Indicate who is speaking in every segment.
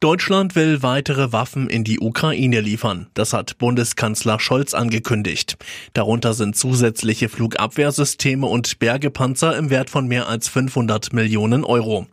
Speaker 1: Deutschland will weitere Waffen in die Ukraine liefern. Das hat Bundeskanzler Scholz angekündigt. Darunter sind zusätzliche Flugabwehrsysteme und Bergepanzer im Wert von mehr als 500 Millionen Euro.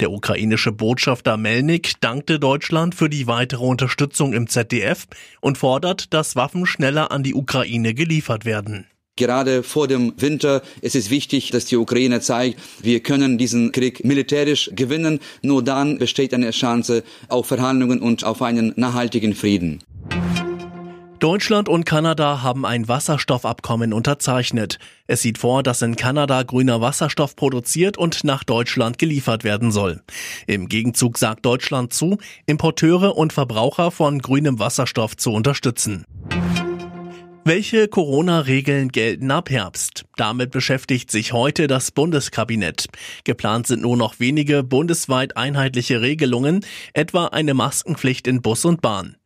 Speaker 1: Der ukrainische Botschafter Melnik dankte Deutschland für die weitere Unterstützung im ZDF und fordert, dass Waffen schneller an die Ukraine geliefert werden.
Speaker 2: Gerade vor dem Winter ist es wichtig, dass die Ukraine zeigt, wir können diesen Krieg militärisch gewinnen. Nur dann besteht eine Chance auf Verhandlungen und auf einen nachhaltigen Frieden.
Speaker 1: Deutschland und Kanada haben ein Wasserstoffabkommen unterzeichnet. Es sieht vor, dass in Kanada grüner Wasserstoff produziert und nach Deutschland geliefert werden soll. Im Gegenzug sagt Deutschland zu, Importeure und Verbraucher von grünem Wasserstoff zu unterstützen. Welche Corona-Regeln gelten ab Herbst? Damit beschäftigt sich heute das Bundeskabinett. Geplant sind nur noch wenige bundesweit einheitliche Regelungen, etwa eine Maskenpflicht in Bus und Bahn.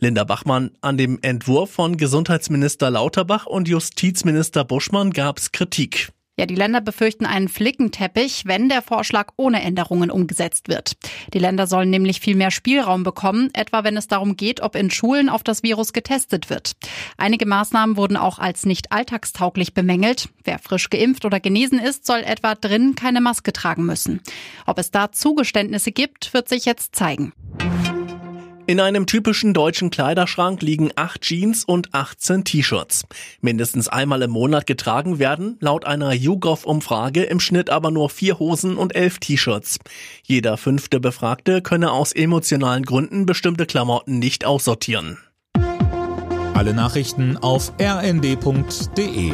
Speaker 1: Linda Bachmann, an dem Entwurf von Gesundheitsminister Lauterbach und Justizminister Buschmann gab es Kritik.
Speaker 3: Ja, die Länder befürchten einen Flickenteppich, wenn der Vorschlag ohne Änderungen umgesetzt wird. Die Länder sollen nämlich viel mehr Spielraum bekommen, etwa wenn es darum geht, ob in Schulen auf das Virus getestet wird. Einige Maßnahmen wurden auch als nicht alltagstauglich bemängelt. Wer frisch geimpft oder genesen ist, soll etwa drin keine Maske tragen müssen. Ob es da Zugeständnisse gibt, wird sich jetzt zeigen.
Speaker 1: In einem typischen deutschen Kleiderschrank liegen acht Jeans und 18 T-Shirts. Mindestens einmal im Monat getragen werden, laut einer YouGov-Umfrage im Schnitt aber nur vier Hosen und elf T-Shirts. Jeder fünfte Befragte könne aus emotionalen Gründen bestimmte Klamotten nicht aussortieren.
Speaker 4: Alle Nachrichten auf rnd.de